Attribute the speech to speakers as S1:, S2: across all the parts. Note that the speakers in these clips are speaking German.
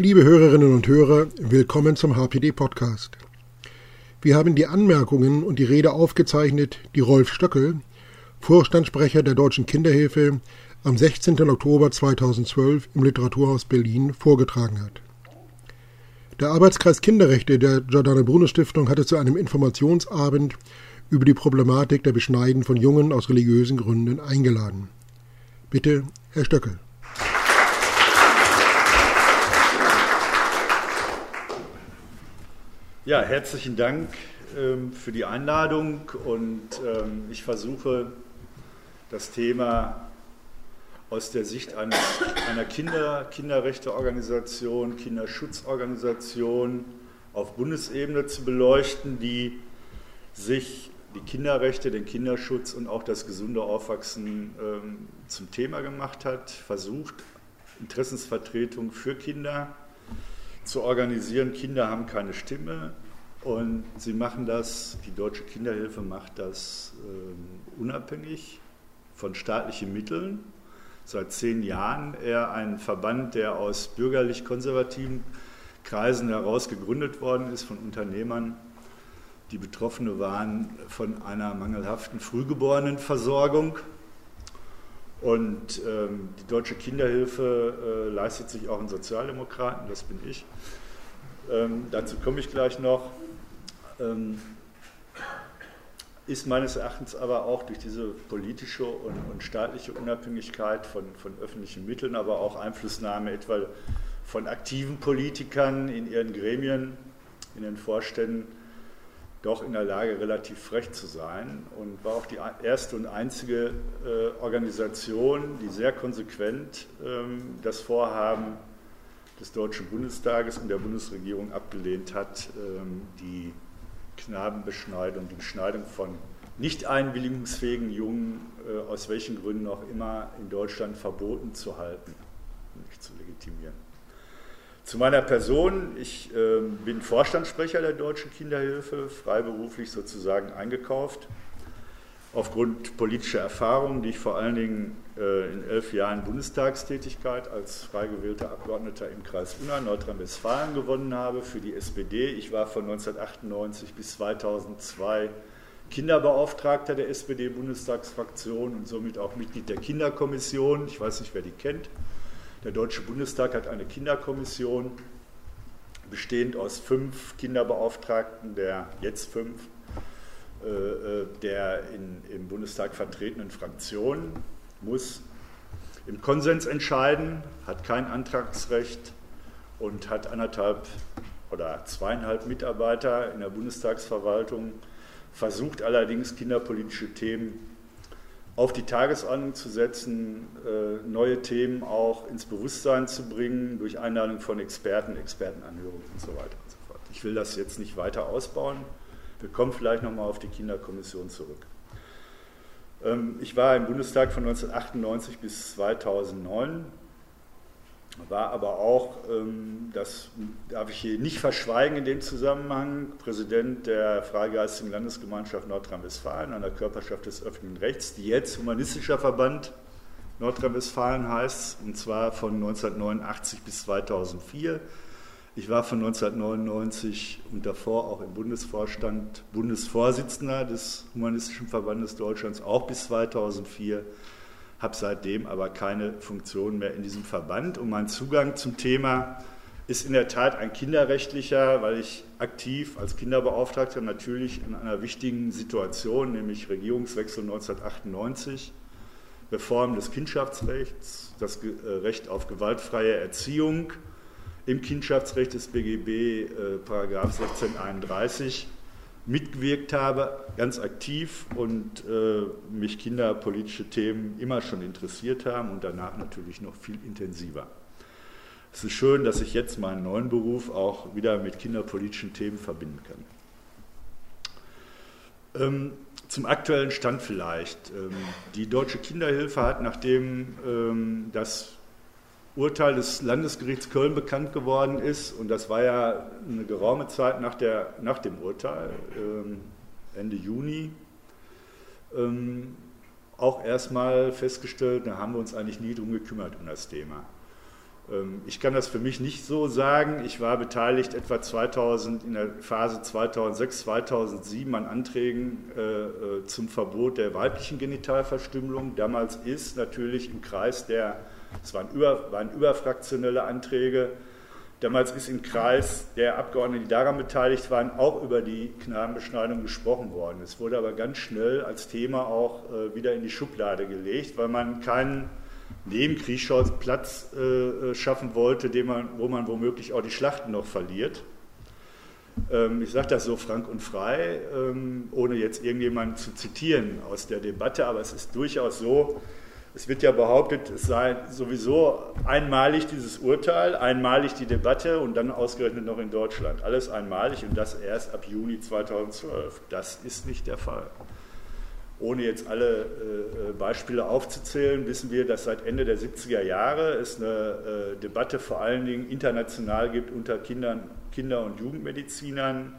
S1: Liebe Hörerinnen und Hörer, willkommen zum HPD Podcast. Wir haben die Anmerkungen und die Rede aufgezeichnet, die Rolf Stöckel, Vorstandssprecher der Deutschen Kinderhilfe, am 16. Oktober 2012 im Literaturhaus Berlin vorgetragen hat. Der Arbeitskreis Kinderrechte der Giordano Bruno Stiftung hatte zu einem Informationsabend über die Problematik der Beschneiden von Jungen aus religiösen Gründen eingeladen. Bitte, Herr Stöckel.
S2: Ja, herzlichen Dank ähm, für die Einladung und ähm, ich versuche das Thema aus der Sicht einer, einer Kinder, Kinderrechteorganisation, Kinderschutzorganisation auf Bundesebene zu beleuchten, die sich die Kinderrechte, den Kinderschutz und auch das gesunde Aufwachsen ähm, zum Thema gemacht hat, versucht, Interessensvertretung für Kinder zu organisieren. Kinder haben keine Stimme und sie machen das, die Deutsche Kinderhilfe macht das äh, unabhängig von staatlichen Mitteln. Seit zehn Jahren eher ein Verband, der aus bürgerlich-konservativen Kreisen heraus gegründet worden ist von Unternehmern, die Betroffene waren von einer mangelhaften Frühgeborenenversorgung und ähm, die Deutsche Kinderhilfe äh, leistet sich auch einen Sozialdemokraten, das bin ich. Ähm, dazu komme ich gleich noch. Ähm, ist meines Erachtens aber auch durch diese politische und, und staatliche Unabhängigkeit von, von, öffentlichen Mitteln, aber auch Einflussnahme etwa von aktiven Politikern in ihren Gremien, in den Vorständen, doch in der Lage, relativ frech zu sein und war auch die erste und einzige äh, Organisation, die sehr konsequent ähm, das Vorhaben des Deutschen Bundestages und der Bundesregierung abgelehnt hat, ähm, die Knabenbeschneidung, die Beschneidung von nicht einwilligungsfähigen Jungen, äh, aus welchen Gründen auch immer, in Deutschland verboten zu halten, nicht zu legitimieren. Zu meiner Person, ich äh, bin Vorstandssprecher der Deutschen Kinderhilfe, freiberuflich sozusagen eingekauft. Aufgrund politischer Erfahrungen, die ich vor allen Dingen äh, in elf Jahren Bundestagstätigkeit als frei gewählter Abgeordneter im Kreis Unna, Nordrhein-Westfalen gewonnen habe für die SPD. Ich war von 1998 bis 2002 Kinderbeauftragter der SPD-Bundestagsfraktion und somit auch Mitglied der Kinderkommission. Ich weiß nicht, wer die kennt. Der Deutsche Bundestag hat eine Kinderkommission, bestehend aus fünf Kinderbeauftragten, der jetzt fünf, äh, äh, der in, im Bundestag vertretenen Fraktionen, muss im Konsens entscheiden, hat kein Antragsrecht und hat anderthalb oder zweieinhalb Mitarbeiter in der Bundestagsverwaltung, versucht allerdings kinderpolitische Themen auf die Tagesordnung zu setzen, äh, neue Themen auch ins Bewusstsein zu bringen, durch Einladung von Experten, Expertenanhörungen und so weiter und so fort. Ich will das jetzt nicht weiter ausbauen. Wir kommen vielleicht nochmal auf die Kinderkommission zurück. Ähm, ich war im Bundestag von 1998 bis 2009 war aber auch, ähm, das darf ich hier nicht verschweigen in dem Zusammenhang, Präsident der Freigeistigen Landesgemeinschaft Nordrhein-Westfalen, einer Körperschaft des öffentlichen Rechts, die jetzt Humanistischer Verband Nordrhein-Westfalen heißt, und zwar von 1989 bis 2004. Ich war von 1999 und davor auch im Bundesvorstand Bundesvorsitzender des Humanistischen Verbandes Deutschlands, auch bis 2004 habe seitdem aber keine Funktion mehr in diesem Verband. Und mein Zugang zum Thema ist in der Tat ein kinderrechtlicher, weil ich aktiv als Kinderbeauftragter natürlich in einer wichtigen Situation, nämlich Regierungswechsel 1998, Reform des Kindschaftsrechts, das äh, Recht auf gewaltfreie Erziehung im Kindschaftsrecht des BGB, äh, Paragraph 1631, mitgewirkt habe, ganz aktiv und äh, mich kinderpolitische Themen immer schon interessiert haben und danach natürlich noch viel intensiver. Es ist schön, dass ich jetzt meinen neuen Beruf auch wieder mit kinderpolitischen Themen verbinden kann. Ähm, zum aktuellen Stand vielleicht. Ähm, die Deutsche Kinderhilfe hat, nachdem ähm, das Urteil des Landesgerichts Köln bekannt geworden ist, und das war ja eine geraume Zeit nach, der, nach dem Urteil, ähm, Ende Juni, ähm, auch erstmal festgestellt, da haben wir uns eigentlich nie drum gekümmert um das Thema. Ähm, ich kann das für mich nicht so sagen. Ich war beteiligt etwa 2000, in der Phase 2006, 2007 an Anträgen äh, äh, zum Verbot der weiblichen Genitalverstümmelung. Damals ist natürlich im Kreis der, es waren, über, waren überfraktionelle Anträge, damals ist im Kreis der Abgeordneten, die daran beteiligt waren, auch über die Knabenbeschneidung gesprochen worden. Es wurde aber ganz schnell als Thema auch äh, wieder in die Schublade gelegt, weil man keinen neben Kriegsschauplatz äh, schaffen wollte, man, wo man womöglich auch die Schlachten noch verliert. Ähm, ich sage das so frank und frei, ähm, ohne jetzt irgendjemanden zu zitieren aus der Debatte, aber es ist durchaus so, es wird ja behauptet, es sei sowieso einmalig dieses Urteil, einmalig die Debatte und dann ausgerechnet noch in Deutschland. Alles einmalig und das erst ab Juni 2012. Das ist nicht der Fall. Ohne jetzt alle äh, Beispiele aufzuzählen, wissen wir, dass seit Ende der 70er Jahre es eine äh, Debatte vor allen Dingen international gibt unter Kindern, Kinder- und Jugendmedizinern.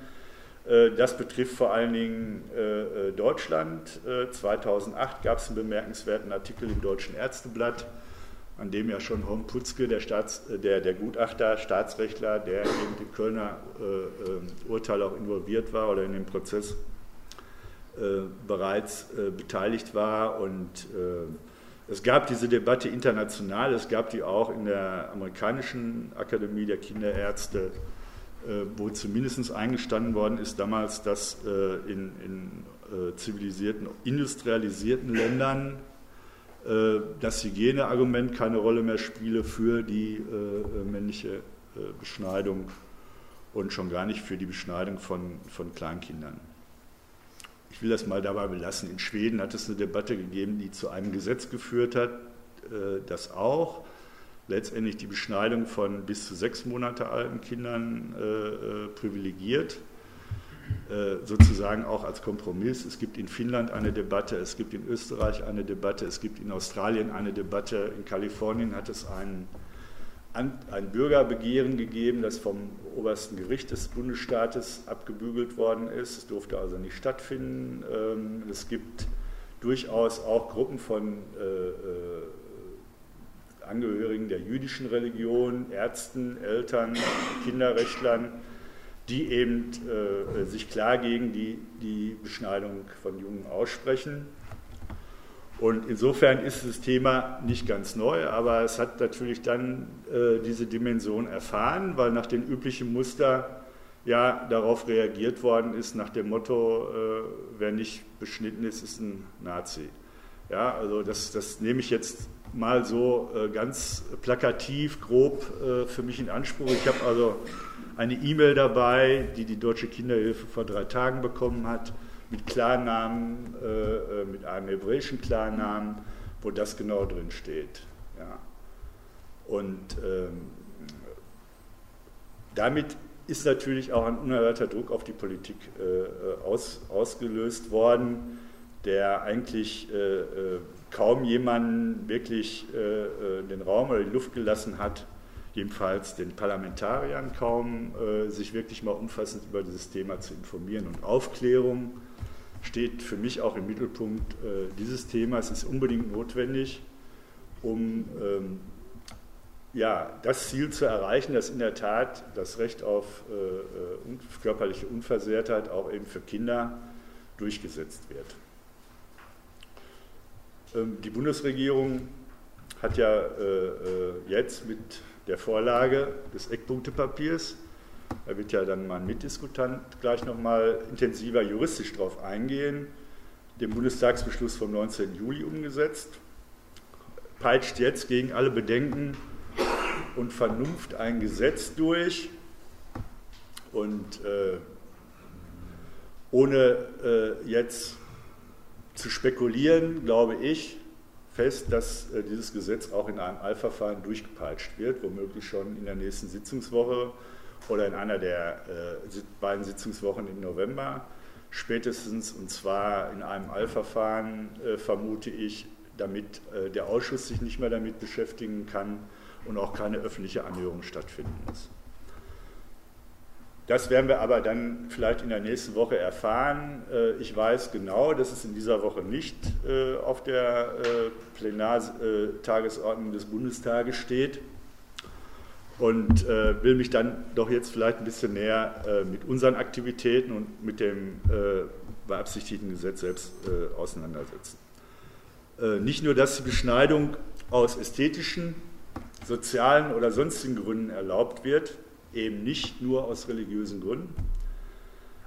S2: Äh, das betrifft vor allen Dingen äh, äh, Deutschland. 2008 gab es einen bemerkenswerten Artikel im Deutschen Ärzteblatt, an dem ja schon Horn Putzke, der, Staats, der, der Gutachter, Staatsrechtler, der in dem Kölner äh, Urteil auch involviert war oder in dem Prozess äh, bereits äh, beteiligt war. Und äh, es gab diese Debatte international, es gab die auch in der amerikanischen Akademie der Kinderärzte, wo zumindest eingestanden worden ist damals, dass in, in zivilisierten, industrialisierten Ländern das Hygieneargument keine Rolle mehr spiele für die männliche Beschneidung und schon gar nicht für die Beschneidung von, von Kleinkindern. Ich will das mal dabei belassen. In Schweden hat es eine Debatte gegeben, die zu einem Gesetz geführt hat, äh, das auch letztendlich die Beschneidung von bis zu sechs Monate alten Kindern äh, äh, privilegiert, sozusagen auch als Kompromiss. Es gibt in Finnland eine Debatte, es gibt in Österreich eine Debatte, es gibt in Australien eine Debatte, in Kalifornien hat es einen ein Bürgerbegehren gegeben, das vom obersten Gericht des Bundesstaates abgebügelt worden ist. Es durfte also nicht stattfinden. Ähm, es gibt durchaus auch Gruppen von äh, äh, Angehörigen der jüdischen Religion, Ärzten, Eltern, Kinderrechtlern, die eben äh, sich klar gegen die, die Beschneidung von Jungen aussprechen. Und insofern ist das Thema nicht ganz neu, aber es hat natürlich dann äh, diese Dimension erfahren, weil nach dem üblichen Muster ja darauf reagiert worden ist, nach dem Motto, äh, wer nicht beschnitten ist, ist ein Nazi. Ja, also das, das nehme ich jetzt mal so äh, ganz plakativ, grob äh, für mich in Anspruch. Ich habe also eine E-Mail dabei, die die Deutsche Kinderhilfe vor drei Tagen bekommen hat mit Klarnamen, äh, äh, mit einem hebräischen Klarnamen, wo das genau drin steht. Ja. Und ähm, damit ist natürlich auch ein unerhörter Druck auf die Politik äh, aus, ausgelöst worden, der eigentlich äh, äh kaum jemanden wirklich äh, den Raum oder die Luft gelassen hat, jedenfalls den Parlamentariern kaum, sich wirklich mal umfassend über dieses Thema zu informieren. Und Aufklärung steht für mich auch im Mittelpunkt äh, dieses Themas. Es ist unbedingt notwendig, um ähm, ja, das Ziel zu erreichen, dass in der Tat das Recht auf äh, äh körperliche Unversehrtheit auch eben für Kinder durchgesetzt wird. Ähm, die Bundesregierung hat ja äh, äh jetzt mit der Vorlage des Eckpunktepapiers da wird ja dann mein Mitdiskutant gleich nochmal intensiver juristisch darauf eingehen. Den Bundestagsbeschluss vom 19. Juli umgesetzt, peitscht jetzt gegen alle Bedenken und Vernunft ein Gesetz durch und äh, ohne äh, jetzt zu spekulieren, glaube ich fest, dass äh, dieses Gesetz auch in einem Eilverfahren durchgepeitscht wird, womöglich schon in der nächsten Sitzungswoche oder in einer der äh, beiden Sitzungswochen im November spätestens, und zwar in einem Allverfahren, äh, vermute ich, damit äh, der Ausschuss sich nicht mehr damit beschäftigen kann und auch keine öffentliche Anhörung stattfinden muss. Das werden wir aber dann vielleicht in der nächsten Woche erfahren. Äh, ich weiß genau, dass es in dieser Woche nicht äh, auf der äh, Plenartagesordnung des Bundestages steht. Und äh, will mich dann doch jetzt vielleicht ein bisschen näher äh, mit unseren Aktivitäten und mit dem äh, beabsichtigten Gesetz selbst äh, auseinandersetzen. Äh, nicht nur, dass die Beschneidung aus ästhetischen, sozialen oder sonstigen Gründen erlaubt wird, eben nicht nur aus religiösen Gründen.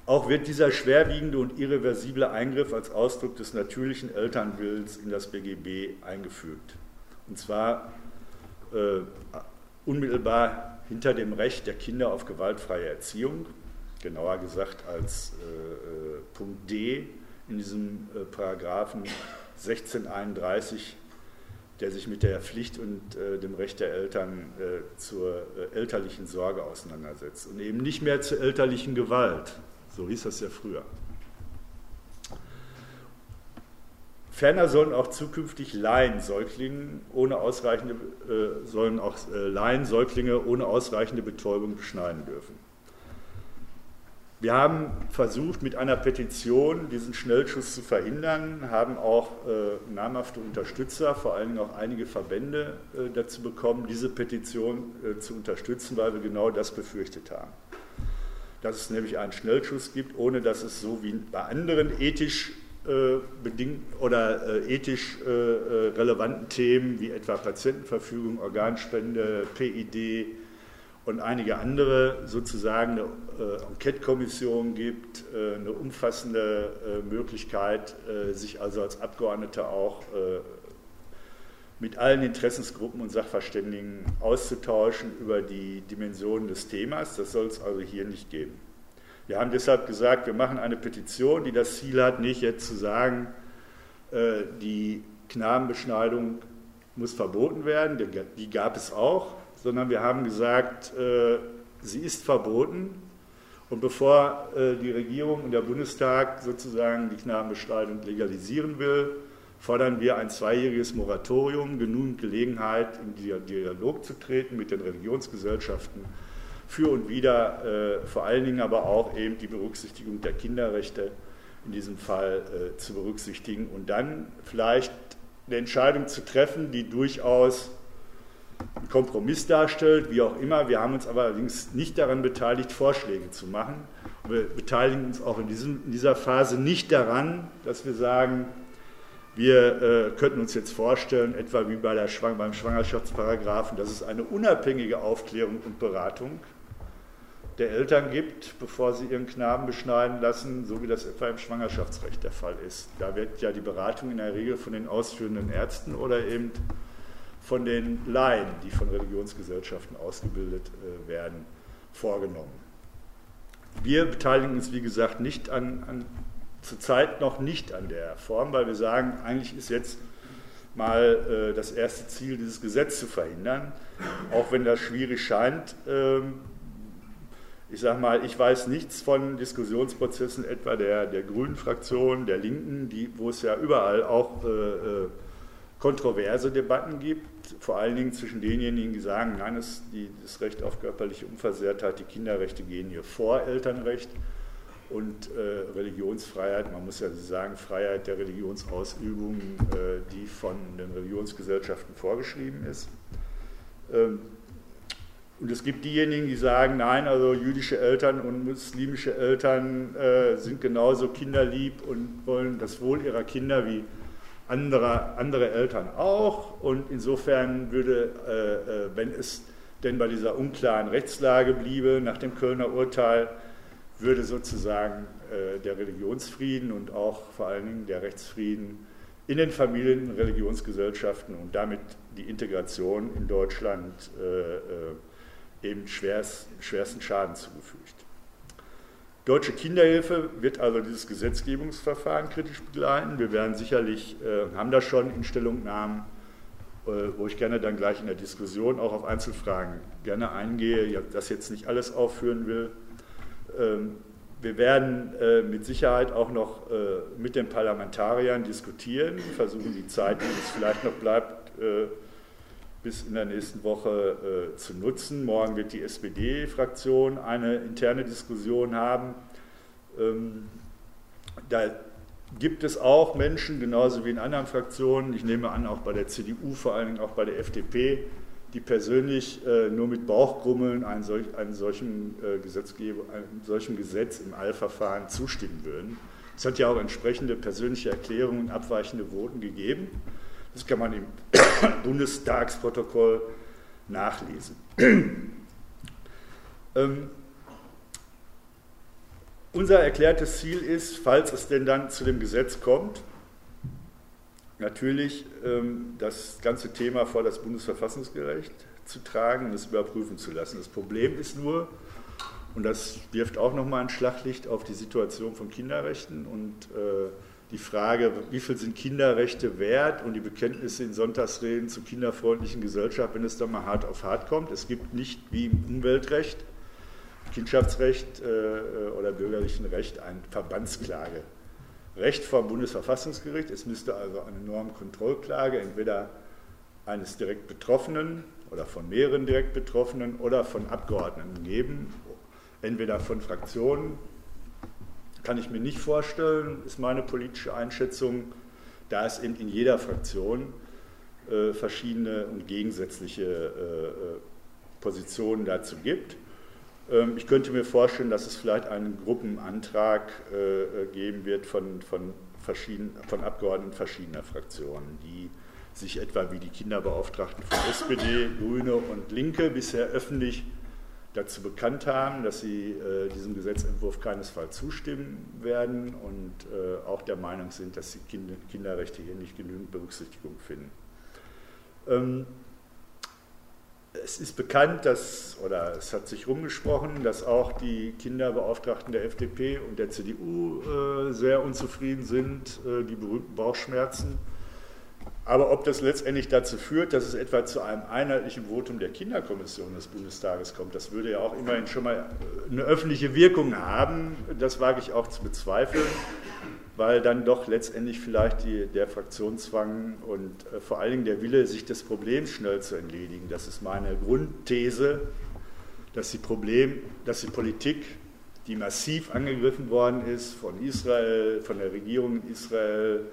S2: Auch wird dieser schwerwiegende und irreversible Eingriff als Ausdruck des natürlichen Elternwillens in das BGB eingefügt. Und zwar äh, unmittelbar hinter dem Recht der Kinder auf gewaltfreie Erziehung, genauer gesagt als äh, äh Punkt D in diesem äh, Paragraphen 1631 der sich mit der Pflicht und äh, dem Recht der Eltern äh, zur äh, elterlichen Sorge auseinandersetzt und eben nicht mehr zur elterlichen Gewalt. So hieß das ja früher. Ferner sollen auch zukünftig Laien Säuglinge ohne ausreichende, äh, sollen auch äh, Laien Säuglinge ohne ausreichende Betäubung beschneiden dürfen. Wir haben versucht, mit einer Petition diesen Schnellschuss zu verhindern, haben auch äh, namhafte Unterstützer, vor allen Dingen auch einige Verbände äh, dazu bekommen, diese Petition äh, zu unterstützen, weil wir genau das befürchtet haben. Dass es nämlich einen Schnellschuss gibt, ohne dass es so wie bei anderen ethisch bedingt oder äh, ethisch äh, relevanten Themen wie etwa Patientenverfügung, Organspende, PID, und einige andere sozusagen eine äh, Enquete-Kommission gibt, äh, eine umfassende äh, Möglichkeit, äh, sich also als Abgeordneter auch äh, mit allen Interessensgruppen und Sachverständigen auszutauschen über die Dimensionen des Themas. Das soll es also hier nicht geben. Wir haben deshalb gesagt, wir machen eine Petition, die das Ziel hat, nicht jetzt zu sagen, äh, die Knabenbeschneidung muss verboten werden, die gab es auch, sondern wir haben gesagt, äh, sie ist verboten. Und bevor äh, die Regierung und der Bundestag sozusagen die Knabenbeschneidung legalisieren will, fordern wir ein zweijähriges Moratorium, genügend Gelegenheit, in Dialog zu treten mit den Religionsgesellschaften für und wieder, äh, vor allen Dingen aber auch eben die Berücksichtigung der Kinderrechte in diesem Fall äh, zu berücksichtigen und dann vielleicht eine Entscheidung zu treffen, die durchaus einen Kompromiss darstellt, wie auch immer. Wir haben uns aber allerdings nicht daran beteiligt, Vorschläge zu machen. Wir beteiligen uns auch in, diesem, in dieser Phase nicht daran, dass wir sagen, wir äh, könnten uns jetzt vorstellen, etwa wie bei der Schwang beim Schwangerschaftsparagraphen, dass es eine unabhängige Aufklärung und Beratung der Eltern gibt, bevor sie ihren Knaben beschneiden lassen, so wie das etwa im Schwangerschaftsrecht der Fall ist. Da wird ja die Beratung in der Regel von den ausführenden Ärzten oder eben von den Laien, die von Religionsgesellschaften ausgebildet äh, werden, vorgenommen. Wir beteiligen uns, wie gesagt, nicht an, an, zurzeit noch nicht an der Form, weil wir sagen, eigentlich ist jetzt mal äh, das erste Ziel, dieses Gesetz zu verhindern, auch wenn das schwierig scheint. Ähm, ich sage mal, ich weiß nichts von Diskussionsprozessen etwa der, der Grünen Fraktion, der Linken, die, wo es ja überall auch äh, äh kontroverse Debatten gibt, vor allen Dingen zwischen denjenigen, die sagen, nein, es, die, das Recht auf körperliche Unversehrtheit, die Kinderrechte gehen hier vor Elternrecht und äh, Religionsfreiheit, man muss ja sagen, Freiheit der Religionsausübung, äh, die von den Religionsgesellschaften vorgeschrieben ist. Ähm, und es gibt diejenigen, die sagen, nein, also jüdische Eltern und muslimische Eltern äh, sind genauso kinderlieb und wollen das Wohl ihrer Kinder wie andere, andere Eltern auch. Und insofern würde, äh, äh, wenn es denn bei dieser unklaren Rechtslage bliebe, nach dem Kölner Urteil, würde sozusagen äh, der Religionsfrieden und auch vor allen Dingen der Rechtsfrieden in den Familien, in Religionsgesellschaften und damit die Integration in Deutschland äh, äh eben schwerst, schwersten Schaden zugefügt. Deutsche Kinderhilfe wird also dieses Gesetzgebungsverfahren kritisch begleiten. Wir werden sicherlich, äh, haben das schon in Stellungnahmen, äh, wo ich gerne dann gleich in der Diskussion auch auf Einzelfragen gerne eingehe, ja, das jetzt nicht alles aufführen will. Ähm, wir werden äh, mit Sicherheit auch noch äh, mit den Parlamentariern diskutieren, versuchen die Zeit, die es vielleicht noch bleibt, äh, bis in der nächsten Woche äh, zu nutzen. Morgen wird die SPD-Fraktion eine interne Diskussion haben. Ähm, da gibt es auch Menschen, genauso wie in anderen Fraktionen, ich nehme an, auch bei der CDU, vor allen Dingen auch bei der FDP, die persönlich äh, nur mit Bauchgrummeln einem, solch, einem solchen, äh, einem solchen Gesetz im Eilverfahren zustimmen würden. Es hat ja auch entsprechende persönliche Erklärungen und abweichende Voten gegeben. Das kann man im Bundestagsprotokoll nachlesen. ähm, unser erklärtes Ziel ist, falls es denn dann zu dem Gesetz kommt, natürlich ähm, das ganze Thema vor das Bundesverfassungsgericht zu tragen und es überprüfen zu lassen. Das Problem ist nur, und das wirft auch nochmal ein Schlaglicht auf die Situation von Kinderrechten und äh, die Frage, wie viel sind Kinderrechte wert und die Bekenntnisse in Sonntagsreden zur kinderfreundlichen Gesellschaft, wenn es dann mal hart auf hart kommt. Es gibt nicht wie im Umweltrecht, Kindschaftsrecht äh, oder bürgerlichen Recht ein Verbandsklage. Recht vom Bundesverfassungsgericht. Es müsste also eine Normkontrollklage entweder eines direkt Betroffenen oder von mehreren direkt Betroffenen oder von Abgeordneten geben, entweder von Fraktionen. Kann ich mir nicht vorstellen, ist meine politische Einschätzung, da es eben in jeder Fraktion äh, verschiedene und gegensätzliche äh, äh Positionen dazu gibt. Ähm, ich könnte mir vorstellen, dass es vielleicht einen Gruppenantrag äh, äh, geben wird von, von, von Abgeordneten verschiedener Fraktionen, die sich etwa wie die Kinderbeauftragten von SPD, Grüne und Linke bisher öffentlich dazu bekannt haben, dass sie äh, diesem Gesetzentwurf keinesfalls zustimmen werden und äh, auch der Meinung sind, dass die kind Kinderrechte hier nicht genügend Berücksichtigung finden. Ähm, es ist bekannt, dass, oder es hat sich rumgesprochen, dass auch die Kinderbeauftragten der FDP und der CDU äh, sehr unzufrieden sind, äh, die berühmten Bauchschmerzen. Aber ob das letztendlich dazu führt, dass es etwa zu einem einheitlichen Votum der Kinderkommission des Bundestages kommt, das würde ja auch immerhin schon mal eine öffentliche Wirkung haben, das wage ich auch zu bezweifeln weil dann doch letztendlich vielleicht die, der Fraktionszwang und äh, vor allen Dingen der Wille, sich des Problems schnell zu entledigen, das ist meine Grundthese, dass die, Problem, dass die Politik, die massiv angegriffen worden ist von Israel, von der Regierung in Israel,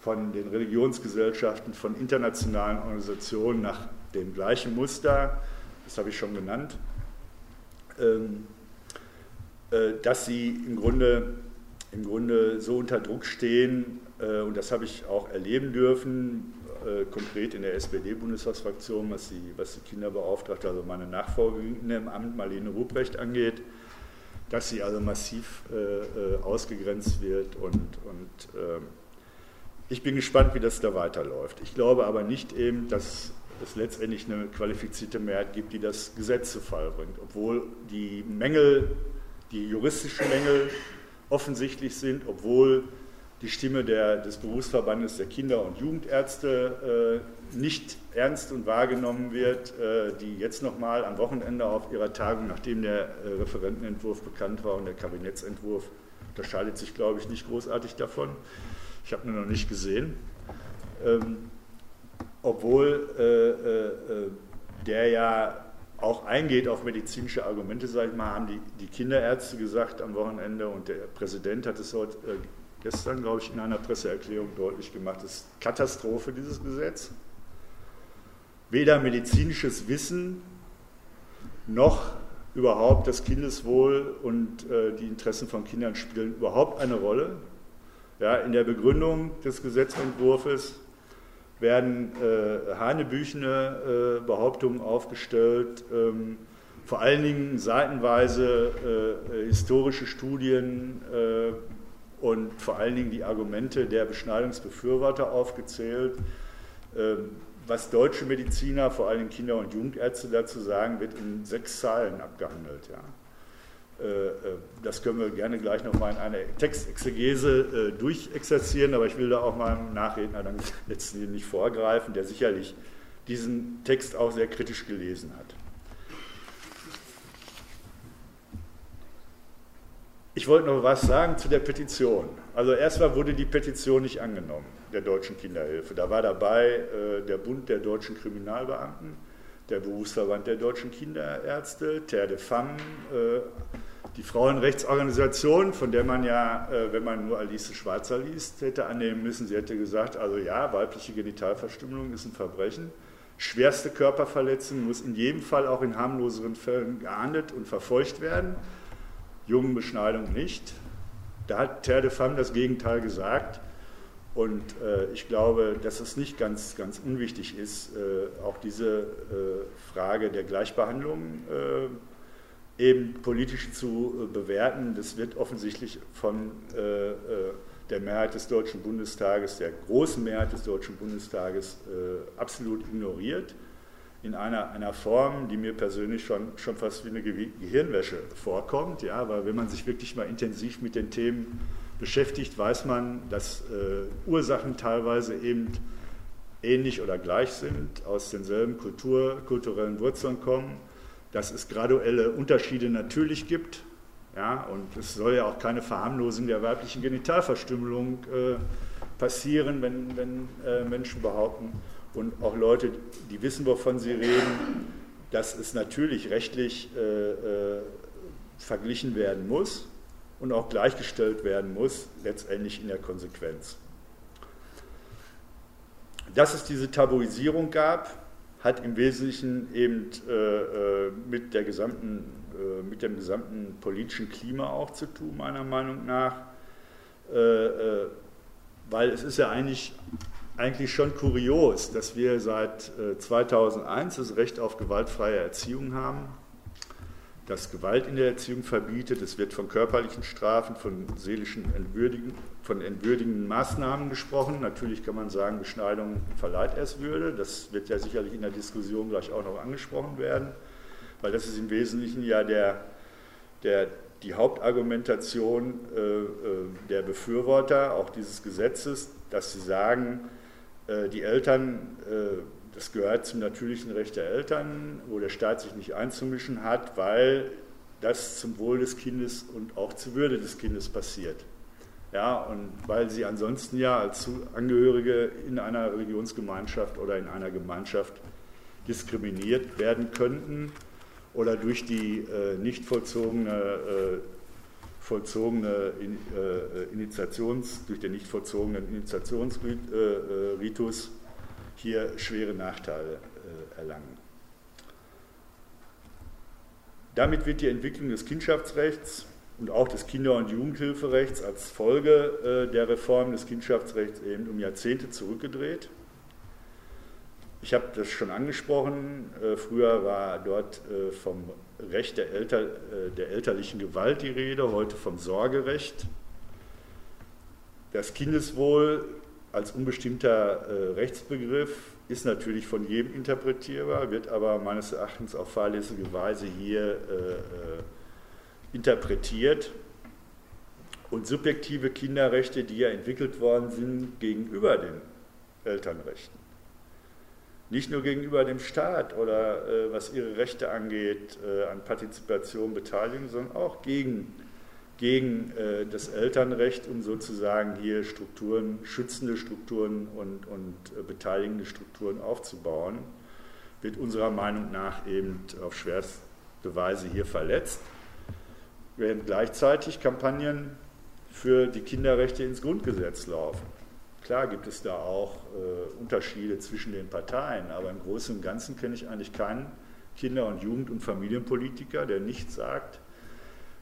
S2: von den Religionsgesellschaften, von internationalen Organisationen nach dem gleichen Muster, das habe ich schon genannt, ähm, äh, dass sie im Grunde im Grunde so unter Druck stehen, äh, und das habe ich auch erleben dürfen, äh, konkret in der SPD-Bundestagsfraktion, was die, was die Kinderbeauftragte, also meine Nachfolgerin im Amt, Marlene Ruprecht, angeht, dass sie also massiv ausgegrenzt wird und, und ähm, ich bin gespannt, wie das da weiterläuft. Ich glaube aber nicht eben, dass es letztendlich eine qualifizierte Mehrheit gibt, die das Gesetz zu Fall bringt, obwohl die Mängel, die juristischen Mängel offensichtlich sind, obwohl die Stimme der, des Berufsverbandes der Kinder- und Jugendärzte äh, nicht ernst und wahrgenommen wird, äh, die jetzt nochmal am Wochenende auf ihrer Tagung, nachdem der äh, Referentenentwurf bekannt war und der Kabinettsentwurf unterscheidet sich, glaube ich, nicht großartig davon. Ich habe ihn noch nicht gesehen. Ähm, obwohl äh, äh, äh, der ja auch eingeht auf medizinische Argumente, sage ich mal, haben die, die Kinderärzte gesagt am Wochenende und der Präsident hat es heute äh, gestern, glaube ich, in einer Presseerklärung deutlich gemacht, es ist Katastrophe, dieses Gesetz. Weder medizinisches Wissen noch überhaupt das Kindeswohl und äh, die Interessen von Kindern spielen überhaupt eine Rolle. Ja, in der Begründung des Gesetzentwurfs werden äh, hanebüchene äh, Behauptungen aufgestellt, ähm, vor allen Dingen seitenweise äh, historische Studien äh, und vor allen Dingen die Argumente der Beschneidungsbefürworter aufgezählt. Ähm, was deutsche Mediziner, vor allen Dingen Kinder- und Jugendärzte dazu sagen, wird in sechs Zeilen abgehandelt. Ja. Äh, äh, das können wir gerne gleich nochmal in einer Textexegese äh, durchexerzieren, aber ich will da auch meinem Nachredner dann letztendlich nicht vorgreifen, der sicherlich diesen Text auch sehr kritisch gelesen hat. Ich wollte noch was sagen zu der Petition. Also erstmal wurde die Petition nicht angenommen, der Deutschen Kinderhilfe. Da war dabei der Bund der deutschen Kriminalbeamten, der Berufsverband der deutschen Kinderärzte, Terre de Femme, die Frauenrechtsorganisation, von der man ja, äh, wenn man nur Alice Schwarzer liest, hätte annehmen müssen, sie hätte gesagt, also ja, weibliche Genitalverstümmelung ist ein Verbrechen, schwerste Körperverletzung muss in jedem Fall auch in harmloseren Fällen geahndet und verfolgt werden. Jungenbeschneidung nicht. Da hat Terre de Femme das Gegenteil gesagt. Und äh, ich glaube, dass es nicht ganz, ganz unwichtig ist, äh, auch diese äh, Frage der Gleichbehandlung äh, eben politisch zu äh, bewerten. Das wird offensichtlich von äh, der Mehrheit des Deutschen Bundestages, der großen Mehrheit des Deutschen Bundestages, absolut ignoriert. In einer, einer Form, die mir persönlich schon, schon fast wie eine Gehirnwäsche vorkommt. Ja, weil wenn man sich wirklich mal intensiv mit den Themen beschäftigt, weiß man, dass äh, Ursachen teilweise eben ähnlich oder gleich sind, aus denselben Kultur, kulturellen Wurzeln kommen, dass es graduelle Unterschiede natürlich gibt. Ja, und es soll ja auch keine Verharmlosung der weiblichen Genitalverstümmelung äh, passieren, wenn, wenn äh, Menschen behaupten, und auch Leute, die wissen, wovon sie reden, dass es natürlich rechtlich äh, äh, verglichen werden muss und auch gleichgestellt werden muss, letztendlich in der Konsequenz. Dass es diese Tabuisierung gab, hat im Wesentlichen eben äh, äh, mit, der gesamten, äh, mit dem gesamten politischen Klima auch zu tun, meiner Meinung nach, äh, äh, weil es ist ja eigentlich, eigentlich schon kurios, dass wir seit 2001 äh, das Recht auf gewaltfreie Erziehung haben das Gewalt in der Erziehung verbietet. Es wird von körperlichen Strafen, von seelischen Entwürdigen, von entwürdigenden Maßnahmen gesprochen. Natürlich kann man sagen, Beschneidung verleiht erst Würde. Das wird ja sicherlich in der Diskussion gleich auch noch angesprochen werden, weil das ist im Wesentlichen ja der, der, die Hauptargumentation äh, äh der Befürworter auch dieses Gesetzes, dass sie sagen, äh, die Eltern äh, das gehört zum natürlichen Recht der Eltern, wo der Staat sich nicht einzumischen hat, weil das zum Wohl des Kindes und auch zur Würde des Kindes passiert. Ja, und weil sie ansonsten ja als Angehörige in einer Religionsgemeinschaft oder in einer Gemeinschaft diskriminiert werden könnten oder durch die äh, nicht vollzogene, äh, vollzogene in, äh, Initiations, durch den nicht vollzogenen Initiationsritus äh, hier schwere Nachteile äh, erlangen. Damit wird die Entwicklung des Kindschaftsrechts und auch des Kinder- und Jugendhilferechts als Folge äh, der Reform des Kindschaftsrechts eben um Jahrzehnte zurückgedreht. Ich habe das schon angesprochen, äh, früher war dort vom Recht der, Elter, der elterlichen Gewalt die Rede, heute vom Sorgerecht. Das Kindeswohl als unbestimmter äh, Rechtsbegriff ist natürlich von jedem interpretierbar, wird aber meines Erachtens auf fahrlässige Weise hier äh, äh, interpretiert. Und subjektive Kinderrechte, die ja entwickelt worden sind gegenüber den Elternrechten. Nicht nur gegenüber dem Staat oder äh, was ihre Rechte angeht äh, an Partizipation, Beteiligung, sondern auch gegen gegen äh, das Elternrecht, um sozusagen hier Strukturen, schützende Strukturen und, und äh, beteiligende Strukturen aufzubauen, wird unserer Meinung nach eben auf schwerste Weise hier verletzt, während gleichzeitig Kampagnen für die Kinderrechte ins Grundgesetz laufen. Klar gibt es da auch äh, Unterschiede zwischen den Parteien, aber im Großen und Ganzen kenne ich eigentlich keinen Kinder- und Jugend- und Familienpolitiker, der nicht sagt,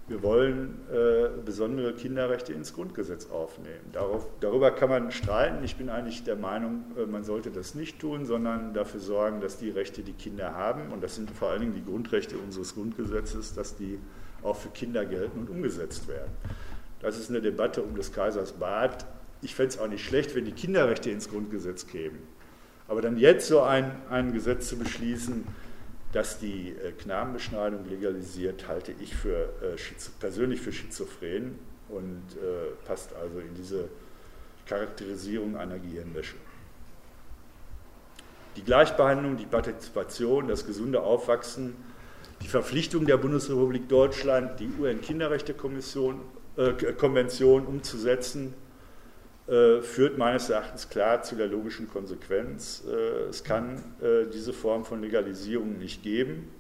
S2: wir wollen äh, besondere Kinderrechte ins Grundgesetz aufnehmen. Darauf, darüber kann man streiten. Ich bin eigentlich der Meinung, äh, man sollte das nicht tun, sondern dafür sorgen, dass die Rechte, die Kinder haben, und das sind vor allen Dingen die Grundrechte unseres Grundgesetzes, dass die auch für Kinder gelten und umgesetzt werden. Das ist eine Debatte um des Kaisers Bad. Ich fände es auch nicht schlecht, wenn die Kinderrechte ins Grundgesetz kämen. Aber dann jetzt so ein, ein Gesetz zu beschließen, dass die äh, Knabenbeschneidung legalisiert, halte ich für, äh, persönlich für schizophren und äh, passt also in diese Charakterisierung einer Gehirnwäsche. Die Gleichbehandlung, die Partizipation, das gesunde Aufwachsen, die Verpflichtung der Bundesrepublik Deutschland, die UN-Kinderrechtekonvention äh, umzusetzen, führt meines Erachtens klar zu der logischen Konsequenz. Äh, es kann äh, diese Form von Legalisierung nicht geben.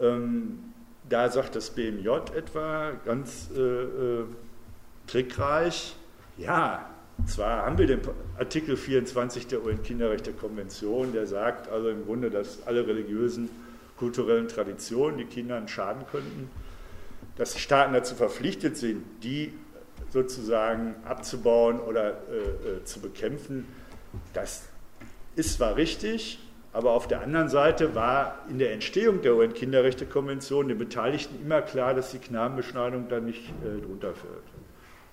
S2: Ähm, da sagt das BMJ etwa ganz trickreich, ja, zwar haben wir den Artikel 24 der UN-Kinderrechte-Konvention, der sagt also im Grunde, dass alle religiösen, kulturellen Traditionen, die Kindern schaden könnten, dass die Staaten dazu verpflichtet sind, die sozusagen abzubauen oder äh, äh, zu bekämpfen. Das ist zwar richtig, aber auf der anderen Seite war in der Entstehung der UN-Kinderrechte-Konvention den Beteiligten immer klar, dass die Knabenbeschneidung da nicht äh, drunter fällt.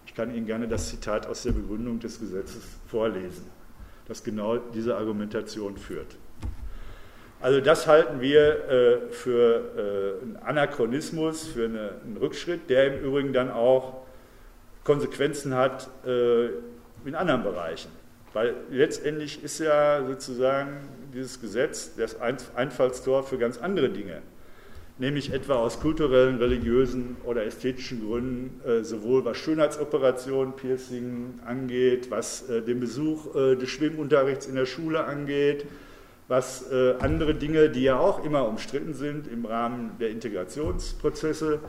S2: Ich kann Ihnen gerne das Zitat aus der Begründung des Gesetzes vorlesen, das genau diese Argumentation führt. Also das halten wir äh, für äh, einen Anachronismus, für eine, einen Rückschritt, der im Übrigen dann auch Konsequenzen hat äh, in anderen Bereichen. Weil letztendlich ist ja sozusagen dieses Gesetz das Einfallstor für ganz andere Dinge, nämlich etwa aus kulturellen, religiösen oder ästhetischen Gründen, äh, sowohl was Schönheitsoperationen, Piercing angeht, was äh, den Besuch äh, des Schwimmunterrichts in der Schule angeht, was andere Dinge, die ja auch immer umstritten sind im Rahmen der Integrationsprozesse,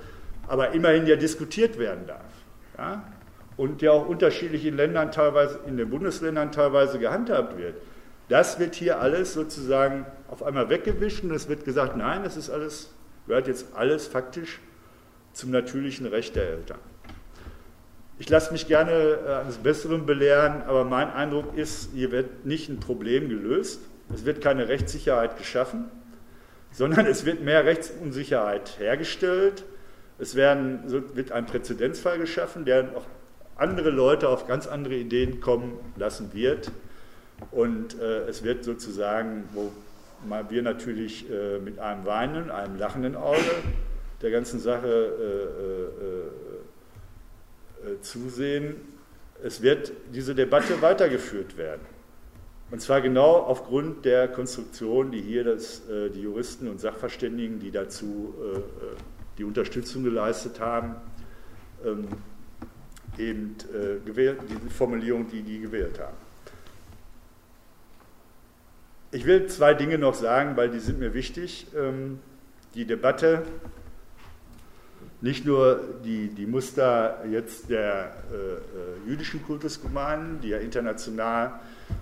S2: aber immerhin ja diskutiert werden darf. Ja? Und ja auch unterschiedlich in Ländern teilweise, in den Bundesländern teilweise gehandhabt wird. Das wird hier alles sozusagen auf einmal weggewischt und es wird gesagt, nein, das ist alles, gehört jetzt alles faktisch zum natürlichen Recht der Eltern. Ich lasse mich gerne äh, eines Besseren belehren, aber mein Eindruck ist, hier wird nicht ein Problem gelöst, es wird keine Rechtssicherheit geschaffen, sondern es wird mehr Rechtsunsicherheit hergestellt. Es werden, wird ein Präzedenzfall geschaffen, der auch andere Leute auf ganz andere Ideen kommen lassen wird. Und äh, es wird sozusagen, wo wir natürlich äh, mit einem weinenden, einem lachenden Auge der ganzen Sache äh, äh, äh, zusehen, es wird diese Debatte weitergeführt werden. Und zwar genau aufgrund der Konstruktion, die hier das, äh, die Juristen und Sachverständigen, die dazu die Unterstützung geleistet haben, ähm, eben gewählt, die Formulierung, die die gewählt haben. Ich will zwei Dinge noch sagen, weil die sind mir wichtig. Ähm, die Debatte, nicht nur die, die Muster jetzt der äh, äh, jüdischen Kultusgemeinden, die ja international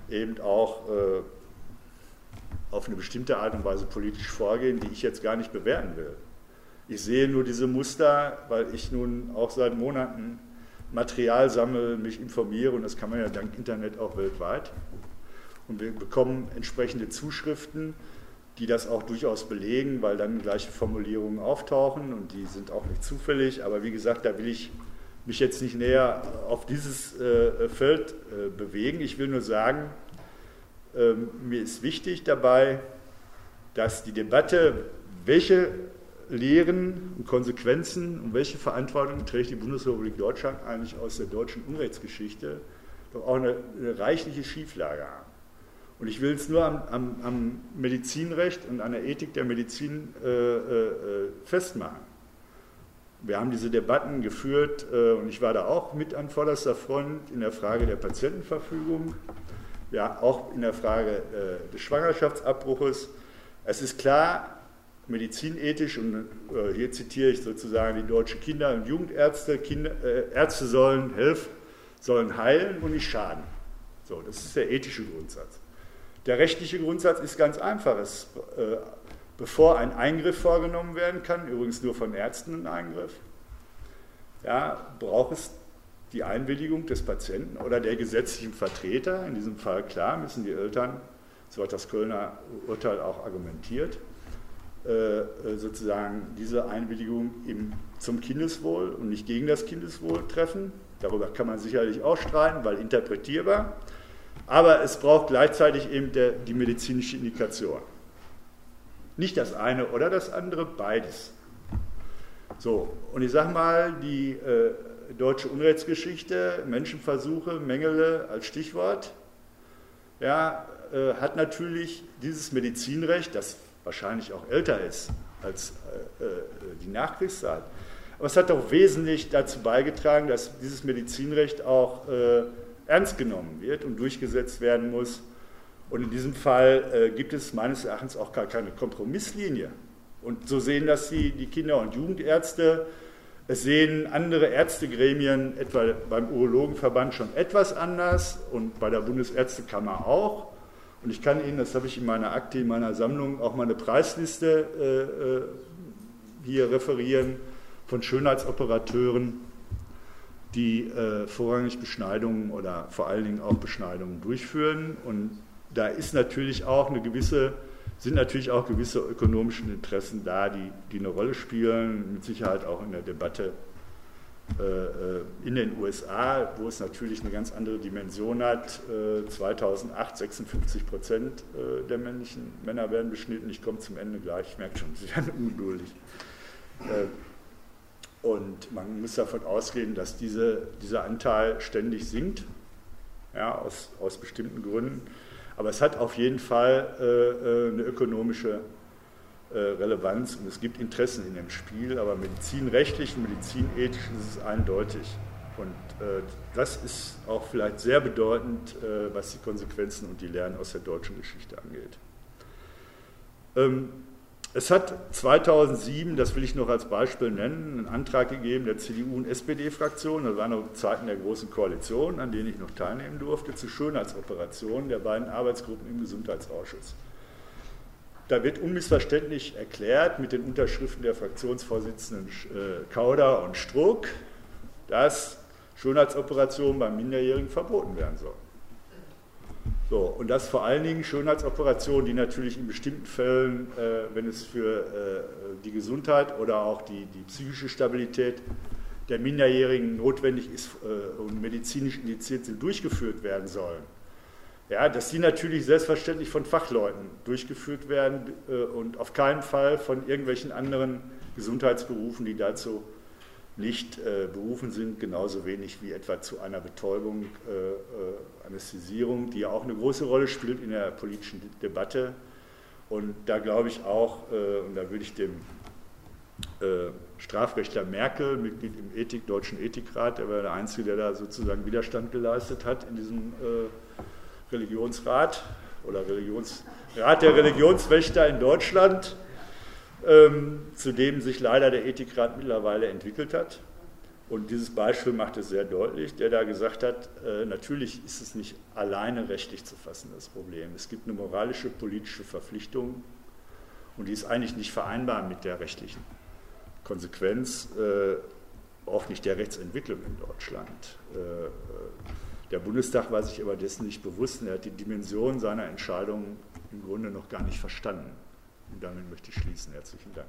S2: eben auch äh, auf eine bestimmte Art und Weise politisch vorgehen, die ich jetzt gar nicht bewerten will. Ich sehe nur diese Muster, weil ich nun auch seit Monaten Material sammle, mich informiere und das kann man ja dank Internet auch weltweit. Und wir bekommen entsprechende Zuschriften, die das auch durchaus belegen, weil dann gleiche Formulierungen auftauchen und die sind auch nicht zufällig. Aber wie gesagt, da will ich mich jetzt nicht näher auf dieses äh, Feld äh, bewegen. Ich will nur sagen, äh, mir ist wichtig dabei, dass die Debatte, welche Lehren und Konsequenzen und welche Verantwortung trägt die Bundesrepublik Deutschland eigentlich aus der deutschen Unrechtsgeschichte, doch auch eine, eine reichliche Schieflage haben. Und ich will es nur am, am, am, Medizinrecht und an der Ethik der Medizin äh, äh, festmachen. Wir haben diese Debatten geführt äh, und ich war da auch mit an vorderster Front in der Frage der Patientenverfügung, ja, auch in der Frage äh, des Schwangerschaftsabbruches. Es ist klar, medizinethisch, und äh, hier zitiere ich sozusagen die deutschen Kinder- und Jugendärzte, Kinder, äh, Ärzte sollen helfen, sollen heilen und nicht schaden. So, das ist der ethische Grundsatz. Der rechtliche Grundsatz ist ganz einfach. Es, äh, bevor ein Eingriff vorgenommen werden kann, übrigens nur von Ärzten ein Eingriff, ja, braucht es die Einwilligung des Patienten oder der gesetzlichen Vertreter. In diesem Fall, klar, müssen die Eltern, so hat das Kölner Urteil auch argumentiert, sozusagen diese Einwilligung im, zum Kindeswohl und nicht gegen das Kindeswohl treffen. Darüber kann man sicherlich auch streiten, weil interpretierbar aber es braucht gleichzeitig eben der, die medizinische Indikation. Nicht das eine oder das andere, beides. So, und ich sage mal, die äh, deutsche Unrechtsgeschichte, Menschenversuche, Mengele als Stichwort, ja, äh, hat natürlich dieses Medizinrecht, das wahrscheinlich auch älter ist als äh, äh die Nachkriegszeit, aber es hat auch wesentlich dazu beigetragen, dass dieses Medizinrecht auch äh, ernst genommen wird und durchgesetzt werden muss. Und in diesem Fall äh, gibt es meines Erachtens auch gar keine Kompromisslinie. Und so sehen das die, die Kinder- und Jugendärzte Es sehen andere Ärztegremien, etwa beim Urologenverband, schon etwas anders und bei der Bundesärztekammer auch. Und ich kann Ihnen, das habe ich in meiner Akte, in meiner Sammlung, auch mal eine Preisliste äh, äh hier referieren von Schönheitsoperateuren, die äh, vorrangig Beschneidungen oder vor allen Dingen auch Beschneidungen durchführen. Und da ist natürlich auch eine gewisse, sind natürlich auch gewisse ökonomische Interessen da, die, die eine Rolle spielen, mit Sicherheit auch in der Debatte in den USA, wo es natürlich eine ganz andere Dimension hat. 2008 äh, 56 Prozent äh, der männlichen Männer werden beschnitten. Ich komme zum Ende gleich, ich merke schon, Sie werden ungeduldig. Und man muss davon ausgehen, dass diese, dieser Anteil ständig sinkt, ja, aus, aus bestimmten Gründen. Aber es hat auf jeden Fall äh, äh, eine ökonomische äh, Relevanz und es gibt Interessen in dem Spiel, aber medizinrechtlich und medizinethisch ist es eindeutig. Und äh, das ist auch vielleicht sehr bedeutend, äh, was die Konsequenzen und die Lernen aus der deutschen Geschichte angeht. Ähm, es hat 2007, das will ich noch als Beispiel nennen, einen Antrag gegeben der CDU- und SPD-Fraktion, das waren noch Zeiten der Großen Koalition, an denen ich noch teilnehmen durfte, zu Schönheitsoperationen der beiden Arbeitsgruppen im Gesundheitsausschuss. Da wird unmissverständlich erklärt mit den Unterschriften der Fraktionsvorsitzenden äh, Kauder und Struck, dass Schönheitsoperationen beim Minderjährigen verboten werden sollen. So, und das vor allen Dingen Schönheitsoperationen, die natürlich in bestimmten Fällen, äh, wenn es für äh, die Gesundheit oder auch die, die psychische Stabilität der Minderjährigen notwendig ist äh, und medizinisch indiziert sind, durchgeführt werden sollen. Ja, dass die natürlich selbstverständlich von Fachleuten durchgeführt werden äh, und auf keinen Fall von irgendwelchen anderen Gesundheitsberufen, die dazu nicht äh, berufen sind, genauso wenig wie etwa zu einer Betäubung, äh, äh, Anästhesierung, die ja auch eine große Rolle spielt in der politischen Debatte. Und da glaube ich auch, äh, und da würde ich dem äh, Strafrechtler Merkel, Mitglied im Ethik, Deutschen Ethikrat, der war der Einzige, der da sozusagen Widerstand geleistet hat in diesem äh, Religionsrat oder Religionsrat der Religionswächter in Deutschland, ähm, zu dem sich leider der Ethikrat mittlerweile entwickelt hat. Und dieses Beispiel macht es sehr deutlich, der da gesagt hat, äh, natürlich ist es nicht alleine rechtlich zu fassen, das Problem. Es gibt eine moralische, politische Verpflichtung und die ist eigentlich nicht vereinbar mit der rechtlichen Konsequenz, äh, auch nicht der Rechtsentwicklung in Deutschland. Äh, äh der Bundestag war sich aber dessen nicht bewusst und er hat die Dimension seiner Entscheidung im Grunde noch gar nicht verstanden. Und damit möchte ich schließen. Herzlichen Dank.